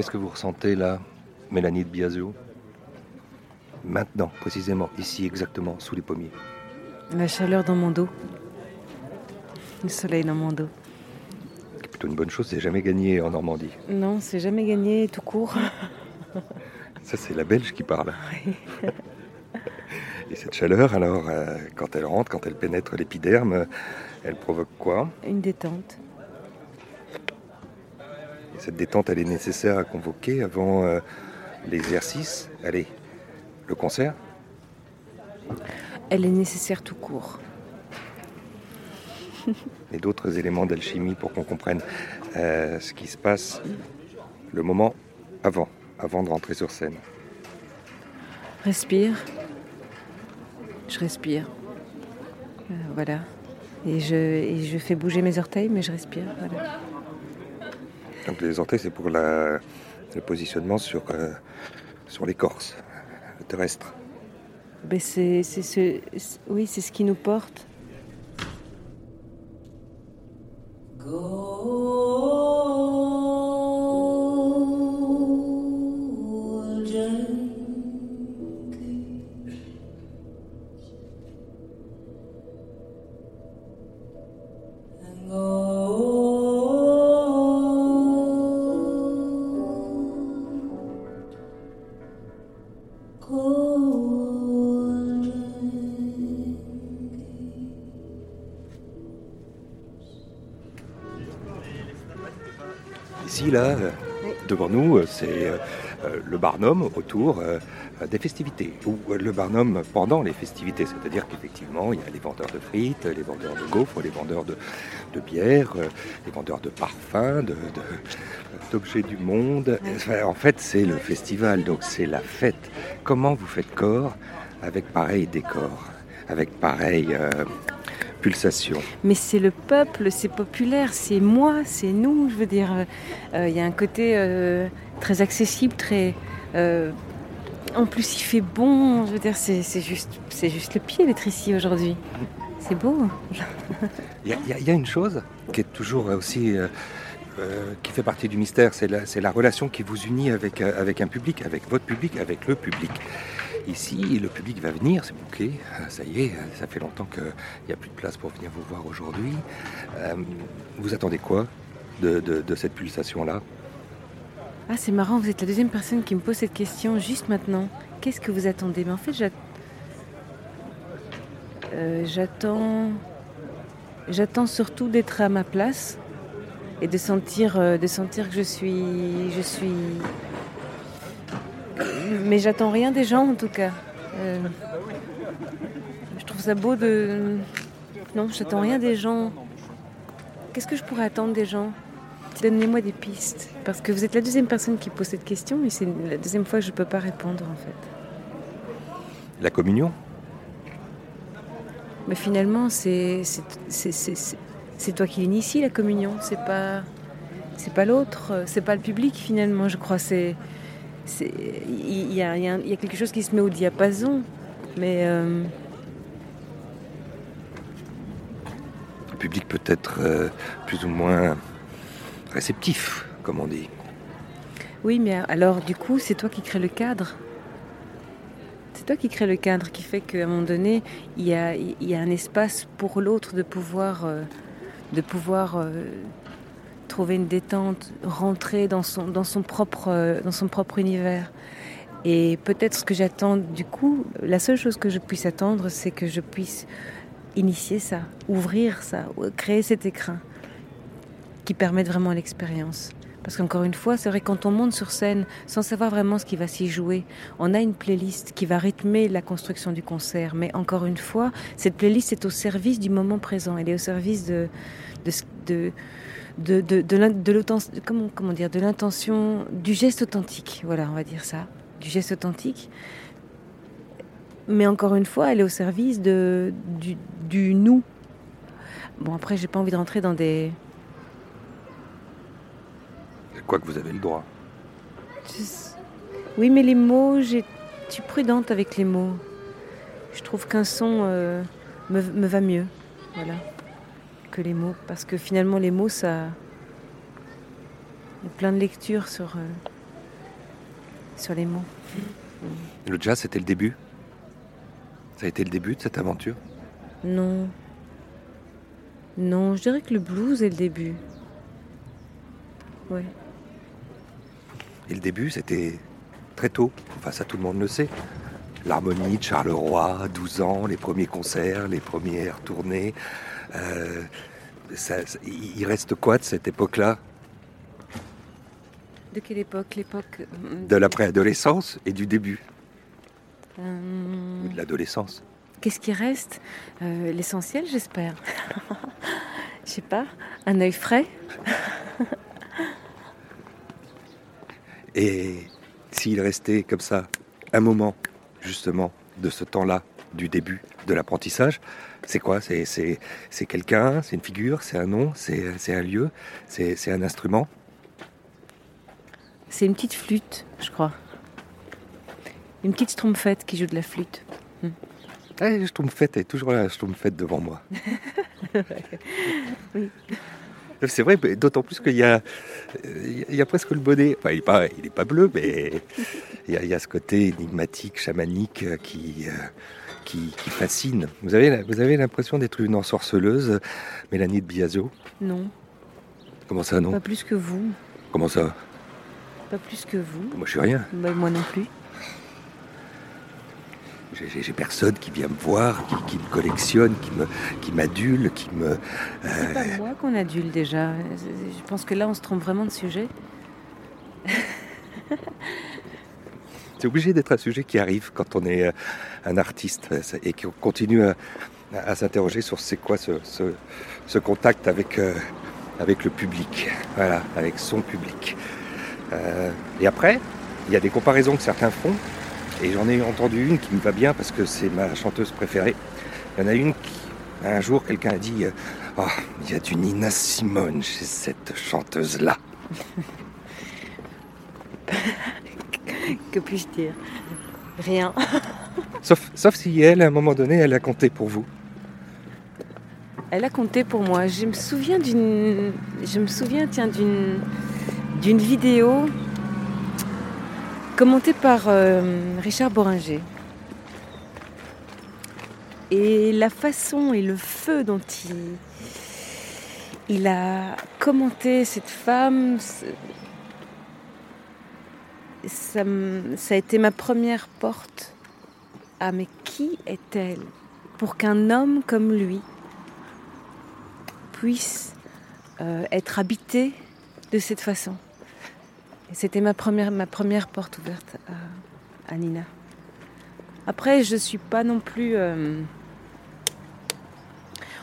Qu'est-ce que vous ressentez là, Mélanie de Biasio Maintenant, précisément, ici exactement, sous les pommiers. La chaleur dans mon dos. Le soleil dans mon dos. C'est plutôt une bonne chose, c'est jamais gagné en Normandie. Non, c'est jamais gagné tout court. Ça, c'est la Belge qui parle. Et cette chaleur, alors, euh, quand elle rentre, quand elle pénètre l'épiderme, elle provoque quoi? Une détente. Et cette détente, elle est nécessaire à convoquer avant euh, l'exercice. Allez, le concert Elle est nécessaire tout court. Et d'autres éléments d'alchimie pour qu'on comprenne euh, ce qui se passe le moment avant, avant de rentrer sur scène. Respire. Je respire. Euh, voilà. Et je, et je fais bouger mes orteils, mais je respire. Voilà. Donc les orteils, c'est pour la- le positionnement sur, euh, sur l'écorce, terrestre. Ben, c'est, c'est ce, oui, c'est ce qui nous porte. Ici, là, euh, devant nous, euh, c'est euh, le Barnum autour des festivités, ou le Barnum pendant les festivités, c'est-à-dire qu'effectivement, il y a les vendeurs de frites, les vendeurs de gaufres, les vendeurs de, de bière, les vendeurs de parfums, de- de- d'objets du monde. Enfin, en fait, c'est le festival, donc c'est la fête. Comment vous faites corps avec pareil décor, avec pareille euh, pulsation? Mais c'est le peuple, c'est populaire, c'est moi, c'est nous. Je veux dire, euh, euh, il y a un côté euh, très accessible, très. en plus, il fait bon. Je veux dire, c'est juste, c'est juste le pied d'être ici aujourd'hui. C'est beau. Y, y il y a une chose qui est toujours aussi, euh, qui fait partie du mystère, c'est la, relation qui vous unit avec, euh, avec un public, avec votre public, avec le public. Ici, le public va venir, c'est bouquet, euh, ça y est, ça fait longtemps qu'il n'y a plus de place pour venir vous voir aujourd'hui. Euh, vous attendez quoi de, de- cette pulsation-là? Ah, c'est marrant, vous êtes la deuxième personne qui me pose cette question juste maintenant. Qu'est-ce que vous attendez? Mais en fait, j'att- j'attends. J'attends surtout d'être à ma place et de sentir, euh, de sentir que je suis, je suis. Mais j'attends rien des gens en tout cas. Euh, je trouve ça beau de. Non, j'attends rien des gens. Qu'est-ce que je pourrais attendre des gens? Donnez-moi des pistes. Parce que vous êtes la deuxième personne qui pose cette question et c'est la deuxième fois que je ne peux pas répondre en fait. La communion? Mais finalement, c'est c'est- toi qui l'initie la communion. C'est pas c'est pas l'autre, c'est pas le public finalement. Je crois c'est il y, a, y y quelque chose qui se met au diapason. Mais euh, Le public peut être euh, plus ou moins réceptif, comme on dit. oui, mais alors du coup, c'est toi qui crée le cadre. C'est toi qui crée le cadre qui fait qu'à un moment donné, il y a, il y a un espace pour l'autre de pouvoir, euh, de pouvoir euh, trouver une détente, rentrer dans son, dans son, propre, euh, dans son propre univers. Et peut-être ce que j'attends du coup, la seule chose que je puisse attendre, c'est que je puisse initier ça, ouvrir ça, créer cet écrin qui permette vraiment l'expérience. Parce qu'encore une fois, c'est vrai, quand on monte sur scène sans savoir vraiment ce qui va s'y jouer, on a une playlist qui va rythmer la construction du concert. Mais encore une fois, cette playlist est au service du moment présent. Elle est au service de, de, de, de, de, comment dire, de l'intention, du geste authentique. Voilà, on va dire ça. Du geste authentique. Mais encore une fois, elle est au service de, du, du nous. Bon, après, j'ai pas envie de rentrer dans des. Quoi que vous avez le droit. Je- Oui, mais les mots, j'ai- je suis prudente avec les mots. Je trouve qu'un son euh, me, me va mieux, voilà, que les mots, parce que finalement les mots, ça, il y a plein de lectures sur euh, sur les mots. Le jazz, c'était le début? Ça a été le début de cette aventure? Non. Non, je dirais que le blues est le début. Ouais. Et le début, c'était très tôt. Enfin, ça, tout le monde le sait. L'harmonie de Charleroi, 12 ans, les premiers concerts, les premières tournées. Euh, il reste quoi de cette époque-là? De quelle époque? L'époque euh, De la préadolescence et du début. Euh, de l'adolescence. Qu'est-ce qui reste? L'essentiel, j'espère. Je sais pas. Un œil frais? Et s'il restait comme ça un moment, justement, de ce temps-là, du début de l'apprentissage, c'est quoi? C'est quelqu'un, c'est une figure, c'est un nom, c'est un lieu, c'est un instrument? C'est une petite flûte, je crois. Une petite schtroumpfette qui joue de la flûte. Hmm. Ah, elle est toujours là, la schtroumpfette devant moi. oui. C'est vrai, d'autant plus qu'il y a, il y a presque le bonnet. Enfin, il n'est pas, il est pas bleu, mais il y, a, ce côté énigmatique, chamanique euh, qui, euh, qui, fascine. Vous avez, vous avez l'impression d'être une ensorceleuse, Mélanie de Biasio? Non. Comment ça, non? Pas plus que vous. Comment ça? Pas plus que vous. Moi, je suis rien. Bah, moi non plus. J'ai personne qui vient me voir, qui, me collectionne, qui me, qui m'adule, qui me. C'est pas euh, moi qu'on adule déjà. Je pense que là, on se trompe vraiment de sujet. C'est obligé d'être un sujet qui arrive quand on est euh, un artiste et qu'on continue à, s'interroger sur c'est quoi ce, ce, contact avec, euh, avec le public, voilà, avec son public. et après, il y a des comparaisons que certains font et j'en ai entendu une qui me va bien parce que c'est ma chanteuse préférée. Il y en a une qui, un jour, quelqu'un a dit Oh, il y a du Nina Simone chez cette chanteuse-là. que puis-je dire? Rien. sauf, sauf si elle, à un moment donné, elle a compté pour vous. Elle a compté pour moi. Je me souviens d'une. Je me souviens, tiens, d'une. d'une vidéo commenté par euh, Richard Boringer. Et la façon et le feu dont il, a commenté cette femme, ça, a été ma première porte à mais qui est-elle pour qu'un homme comme lui puisse euh, être habité de cette façon? C'était ma première, porte ouverte à, Nina. Après, je ne suis pas non plus euh,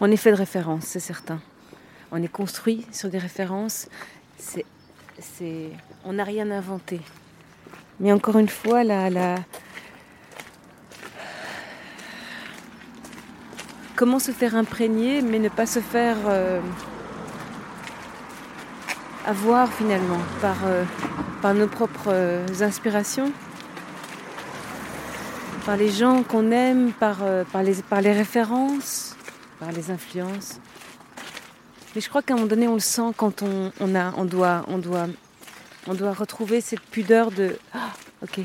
en effet de référence, c'est certain. On est construit sur des références. On n'a rien inventé. Mais encore une fois, la, comment se faire imprégner, mais ne pas se faire euh, à voir finalement par, euh, par nos propres euh, inspirations, par les gens qu'on aime, par, euh, par, les, par les références, par les influences. Mais je crois qu'à un moment donné, on le sent quand on, on, a, on, doit, on, doit, on doit retrouver cette pudeur de ah, ok,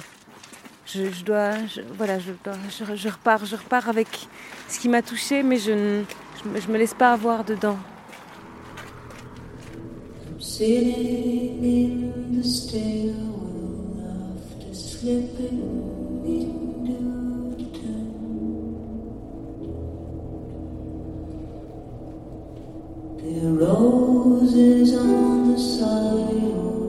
je, je dois, voilà, je, je, je, repars, je repars avec ce qui m'a touché, mais je ne je me laisse pas avoir dedans. Sitting in the stairwell after slipping into the town. There are roses on the sidewalk.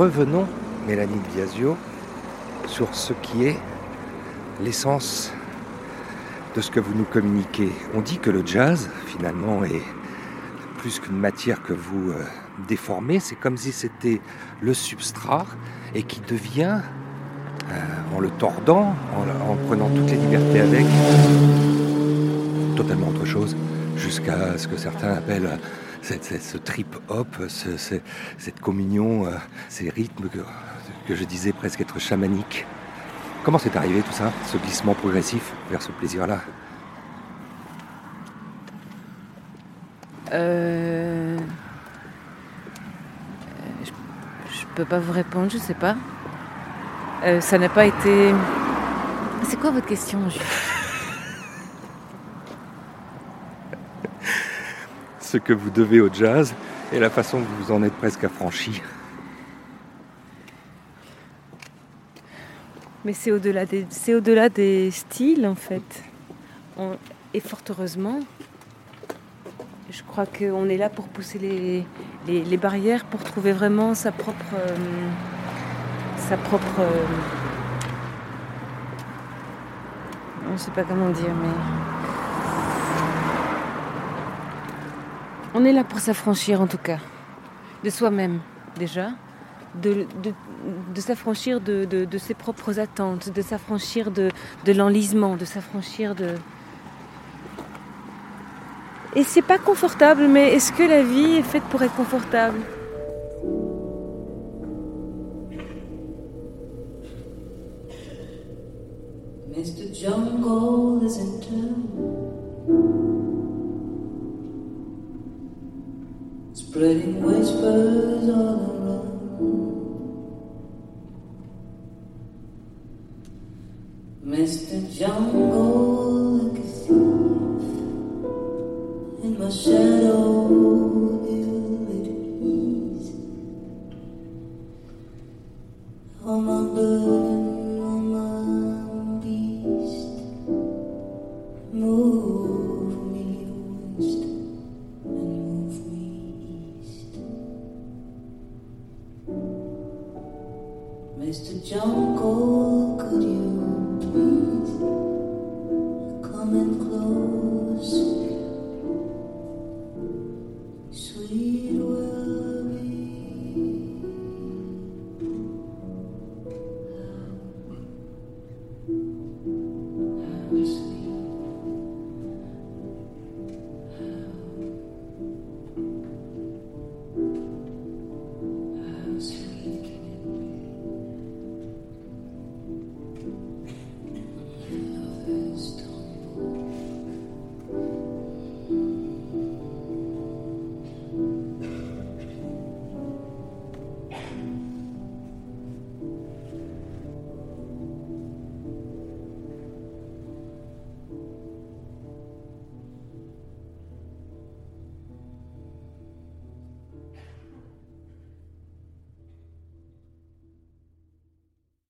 Revenons, Mélanie Biasio, sur ce qui est l'essence de ce que vous nous communiquez. On dit que le jazz, finalement, est plus qu'une matière que vous euh, déformez, c'est comme si c'était le substrat et qui devient, en le tordant, en, prenant toutes les libertés avec, totalement autre chose, jusqu'à ce que certains appellent ce trip-hop, cette communion, ces rythmes que, je disais presque être chamaniques. Comment c'est arrivé tout ça, ce glissement progressif vers ce plaisir-là? Euh... je, ne peux pas vous répondre, je sais pas. Euh, ça n'a pas été. C'est quoi votre question Ce que vous devez au jazz et la façon que vous en êtes presque affranchi. Mais c'est au-delà des, c'est au-delà des styles en fait. et fort heureusement, je crois qu'on est là pour pousser les, les, barrières, pour trouver vraiment sa propre, euh, propre. Euh, on ne sait pas comment dire, mais on est là pour s'affranchir en tout cas de soi-même déjà, de, de, s'affranchir de, de, ses propres attentes, de s'affranchir de, l'enlisement, de s'affranchir de, et c'est pas confortable, mais est-ce que la vie est faite pour être confortable? Jungle is in town. Spreading whispers all around. Mr. Jungle like a thief in my shadow, ill at ease. My